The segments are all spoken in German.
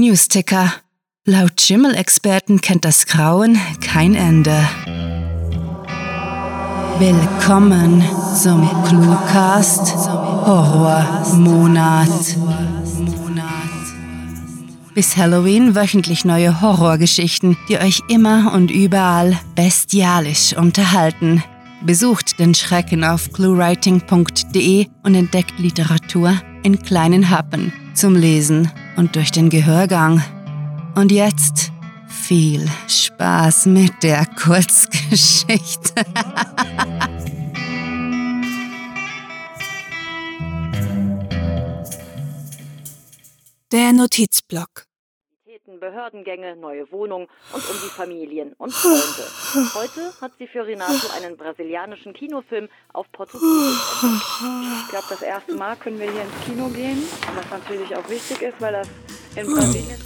Newsticker. Laut Schimmel-Experten kennt das Grauen kein Ende. Willkommen zum Cluecast Horrormonat. Bis Halloween wöchentlich neue Horrorgeschichten, die euch immer und überall bestialisch unterhalten. Besucht den Schrecken auf cluewriting.de und entdeckt Literatur in kleinen Happen zum Lesen und durch den Gehörgang. Und jetzt viel Spaß mit der Kurzgeschichte. Der Notizblock. Behördengänge, neue Wohnung und um die Familien und Freunde. Heute hat sie für Renato einen brasilianischen Kinofilm auf Portugiesisch entdeckt. Ich glaube, das erste Mal können wir hier ins Kino gehen, was natürlich auch wichtig ist, weil das in Brasilien...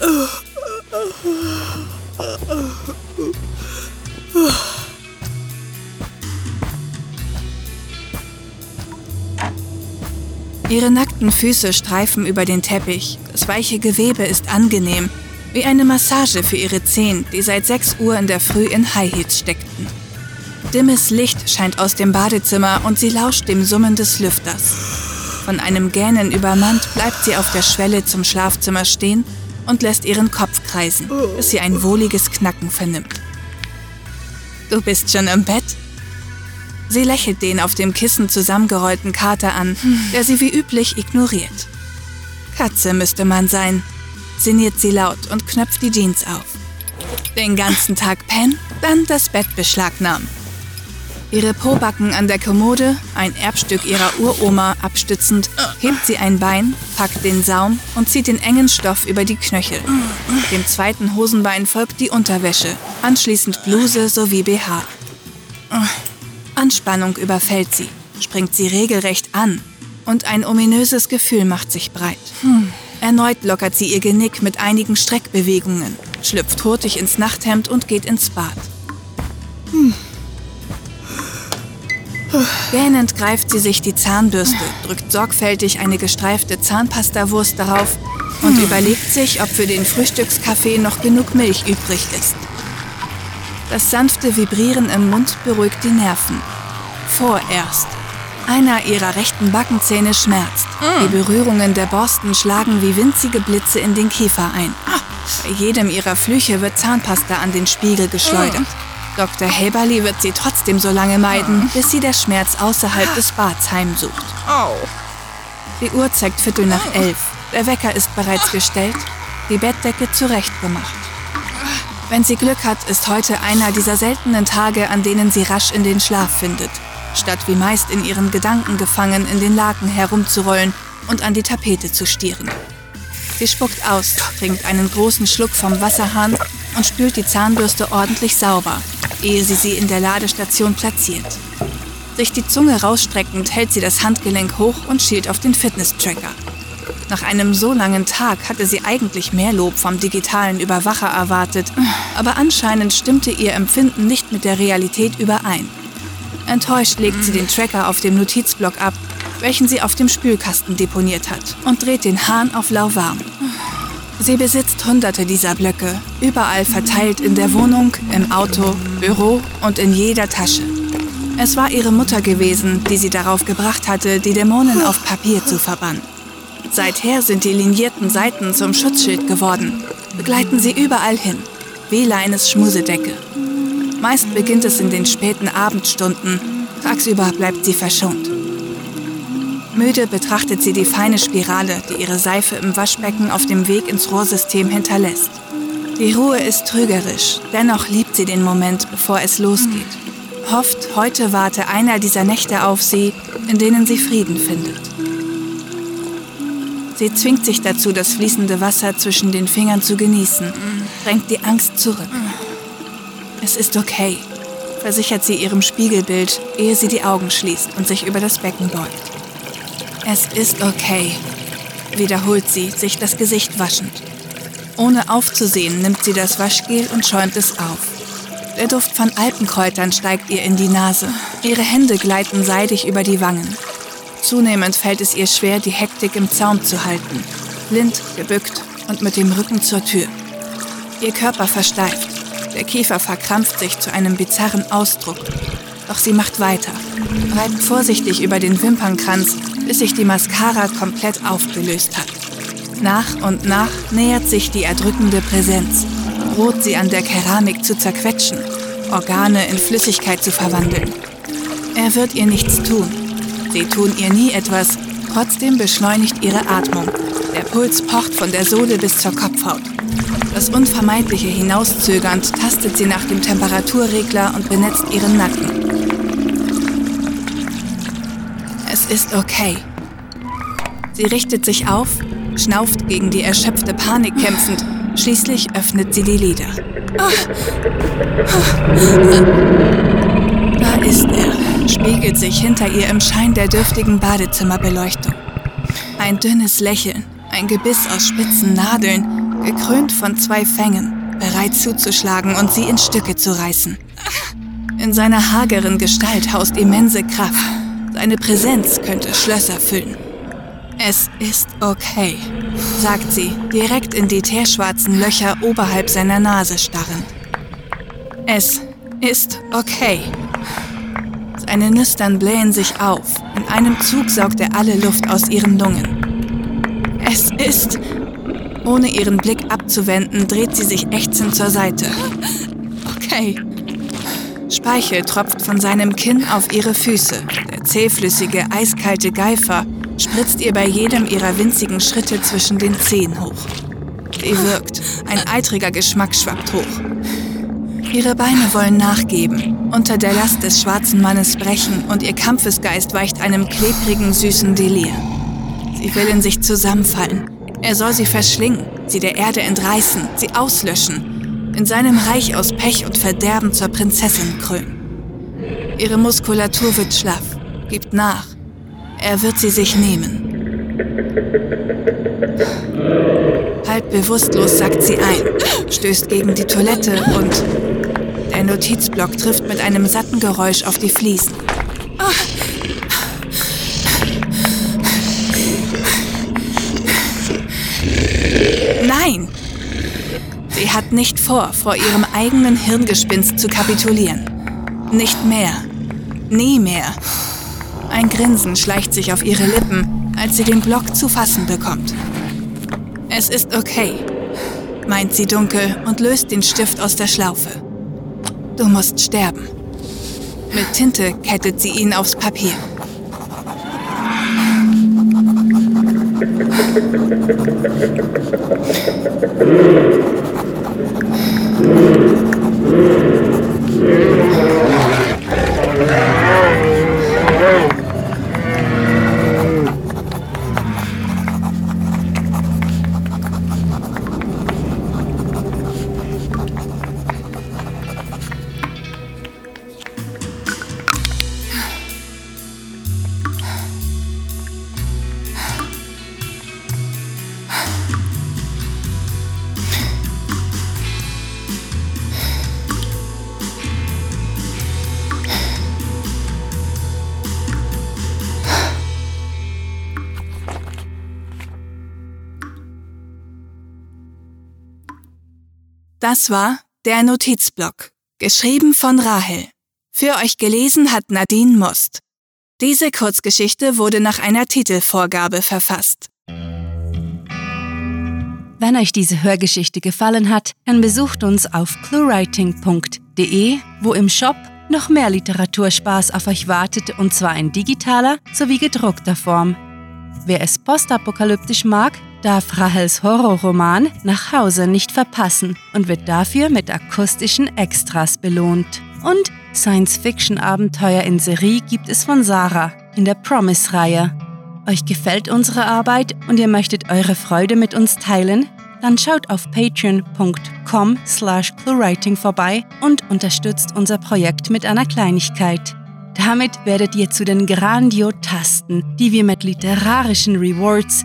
Ihre nackten Füße streifen über den Teppich. Das weiche Gewebe ist angenehm, wie eine Massage für ihre Zehen, die seit 6 Uhr in der Früh in High Heels steckten. Dimmes Licht scheint aus dem Badezimmer und sie lauscht dem Summen des Lüfters. Von einem Gähnen übermannt bleibt sie auf der Schwelle zum Schlafzimmer stehen und lässt ihren Kopf kreisen, bis sie ein wohliges Knacken vernimmt. Du bist schon im Bett? Sie lächelt den auf dem Kissen zusammengerollten Kater an, der sie wie üblich ignoriert. Katze müsste man sein, sinniert sie laut und knöpft die Jeans auf. Den ganzen Tag pennen, dann das Bett beschlagnahmen. Ihre Pobacken an der Kommode, ein Erbstück ihrer Uroma abstützend, hebt sie ein Bein, packt den Saum und zieht den engen Stoff über die Knöchel. Dem zweiten Hosenbein folgt die Unterwäsche, anschließend Bluse sowie BH. Anspannung überfällt sie, springt sie regelrecht an und ein ominöses Gefühl macht sich breit. Erneut lockert sie ihr Genick mit einigen Streckbewegungen, schlüpft hurtig ins Nachthemd und geht ins Bad. Gähnend greift sie sich die Zahnbürste, drückt sorgfältig eine gestreifte Zahnpastawurst darauf und überlegt sich, ob für den Frühstückskaffee noch genug Milch übrig ist. Das sanfte Vibrieren im Mund beruhigt die Nerven. Vorerst. Einer ihrer rechten Backenzähne schmerzt. Die Berührungen der Borsten schlagen wie winzige Blitze in den Kiefer ein. Bei jedem ihrer Flüche wird Zahnpasta an den Spiegel geschleudert. Dr. Heberli wird sie trotzdem so lange meiden, bis sie der Schmerz außerhalb des Bads heimsucht. Die Uhr zeigt Viertel nach elf. Der Wecker ist bereits gestellt, die Bettdecke zurechtgemacht. Wenn sie Glück hat, ist heute einer dieser seltenen Tage, an denen sie rasch in den Schlaf findet, statt wie meist in ihren Gedanken gefangen in den Laken herumzurollen und an die Tapete zu stieren. Sie spuckt aus, trinkt einen großen Schluck vom Wasserhahn und spült die Zahnbürste ordentlich sauber, ehe sie sie in der Ladestation platziert. Sich die Zunge rausstreckend hält sie das Handgelenk hoch und schielt auf den Fitness-Tracker. Nach einem so langen Tag hatte sie eigentlich mehr Lob vom digitalen Überwacher erwartet, aber anscheinend stimmte ihr Empfinden nicht mit der Realität überein. Enttäuscht legt sie den Tracker auf dem Notizblock ab, welchen sie auf dem Spülkasten deponiert hat, und dreht den Hahn auf lauwarm. Sie besitzt hunderte dieser Blöcke, überall verteilt in der Wohnung, im Auto, Büro und in jeder Tasche. Es war ihre Mutter gewesen, die sie darauf gebracht hatte, die Dämonen auf Papier zu verbannen. Seither sind die linierten Seiten zum Schutzschild geworden, begleiten sie überall hin, wie Leines Schmusedecke. Meist beginnt es in den späten Abendstunden, tagsüber bleibt sie verschont. Müde betrachtet sie die feine Spirale, die ihre Seife im Waschbecken auf dem Weg ins Rohrsystem hinterlässt. Die Ruhe ist trügerisch, dennoch liebt sie den Moment, bevor es losgeht. Hofft, heute warte einer dieser Nächte auf sie, in denen sie Frieden findet. Sie zwingt sich dazu, das fließende Wasser zwischen den Fingern zu genießen, drängt die Angst zurück. Es ist okay, versichert sie ihrem Spiegelbild, ehe sie die Augen schließt und sich über das Becken beugt. Es ist okay, wiederholt sie, sich das Gesicht waschend. Ohne aufzusehen, nimmt sie das Waschgel und schäumt es auf. Der Duft von Alpenkräutern steigt ihr in die Nase. Ihre Hände gleiten seidig über die Wangen. Zunehmend fällt es ihr schwer, die Hektik im Zaum zu halten. Blind, gebückt, und mit dem Rücken zur Tür. Ihr Körper versteift. Der Kiefer verkrampft sich zu einem bizarren Ausdruck. Doch sie macht weiter, reibt vorsichtig über den Wimpernkranz, bis sich die Mascara komplett aufgelöst hat. Nach und nach nähert sich die erdrückende Präsenz, droht sie an der Keramik zu zerquetschen, Organe in Flüssigkeit zu verwandeln. Er wird ihr nichts tun. Sie tun ihr nie etwas, trotzdem beschleunigt ihre Atmung. Der Puls pocht von der Sohle bis zur Kopfhaut. Das Unvermeidliche hinauszögernd tastet sie nach dem Temperaturregler und benetzt ihren Nacken. Es ist okay. Sie richtet sich auf, schnauft gegen die erschöpfte Panik kämpfend. Schließlich öffnet sie die Lider. Da ist er, spiegelt sich hinter ihr im Schein der dürftigen Badezimmerbeleuchtung. Ein dünnes Lächeln, ein Gebiss aus spitzen Nadeln, gekrönt von zwei Fängen, bereit zuzuschlagen und sie in Stücke zu reißen. In seiner hageren Gestalt haust immense Kraft. Seine Präsenz könnte Schlösser füllen. Es ist okay, sagt sie, direkt in die teerschwarzen Löcher oberhalb seiner Nase starrend. Es ist okay. Seine Nüstern blähen sich auf. In einem Zug saugt er alle Luft aus ihren Lungen. Es ist. Ohne ihren Blick abzuwenden, dreht sie sich ächzend zur Seite. Okay. Speichel tropft von seinem Kinn auf ihre Füße. Der zähflüssige, eiskalte Geifer spritzt ihr bei jedem ihrer winzigen Schritte zwischen den Zehen hoch. Sie wirkt. Ein eitriger Geschmack schwappt hoch. Ihre Beine wollen nachgeben, unter der Last des schwarzen Mannes brechen und ihr Kampfesgeist weicht einem klebrigen, süßen Delir. Sie will in sich zusammenfallen. Er soll sie verschlingen, sie der Erde entreißen, sie auslöschen, in seinem Reich aus Pech und Verderben zur Prinzessin krönen. Ihre Muskulatur wird schlaff, gibt nach. Er wird sie sich nehmen. Halb bewusstlos sackt sie ein, stößt gegen die Toilette und der Notizblock trifft mit einem satten Geräusch auf die Fliesen. Nein! Sie hat nicht vor, vor ihrem eigenen Hirngespinst zu kapitulieren. Nicht mehr. Nie mehr. Ein Grinsen schleicht sich auf ihre Lippen, als sie den Block zu fassen bekommt. Es ist okay, meint sie dunkel und löst den Stift aus der Schlaufe. Du musst sterben. Mit Tinte kettet sie ihn aufs Papier. Das war der Notizblock, geschrieben von Rahel. Für euch gelesen hat Nadine Most. Diese Kurzgeschichte wurde nach einer Titelvorgabe verfasst. Wenn euch diese Hörgeschichte gefallen hat, dann besucht uns auf cluewriting.de, wo im Shop noch mehr Literaturspaß auf euch wartet und zwar in digitaler sowie gedruckter Form. Wer es postapokalyptisch mag, darf Rahels Horrorroman Nach Hause nicht verpassen und wird dafür mit akustischen Extras belohnt. Und Science-Fiction-Abenteuer in Serie gibt es von Sarah in der Promise-Reihe. Euch gefällt unsere Arbeit und ihr möchtet eure Freude mit uns teilen? Dann schaut auf patreon.com slash cluewriting vorbei und unterstützt unser Projekt mit einer Kleinigkeit. Damit werdet ihr zu den Grandiotasten, die wir mit literarischen Rewards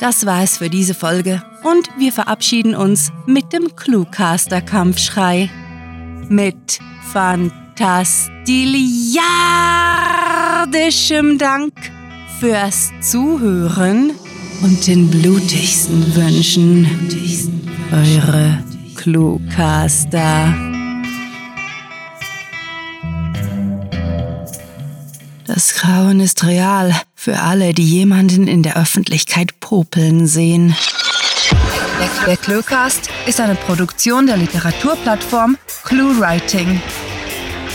Das war es für diese Folge und wir verabschieden uns mit dem Cluecaster-Kampfschrei. Mit fantastiliardischem Dank fürs Zuhören und den blutigsten Wünschen. Eure Cluecaster. Das Grauen ist real für alle, die jemanden in der Öffentlichkeit popeln sehen. Der Cluecast ist eine Produktion der Literaturplattform ClueWriting.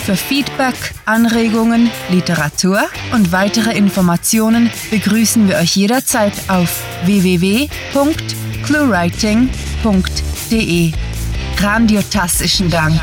Für Feedback, Anregungen, Literatur und weitere Informationen begrüßen wir euch jederzeit auf www.cluewriting.de. Grandiotastischen Dank.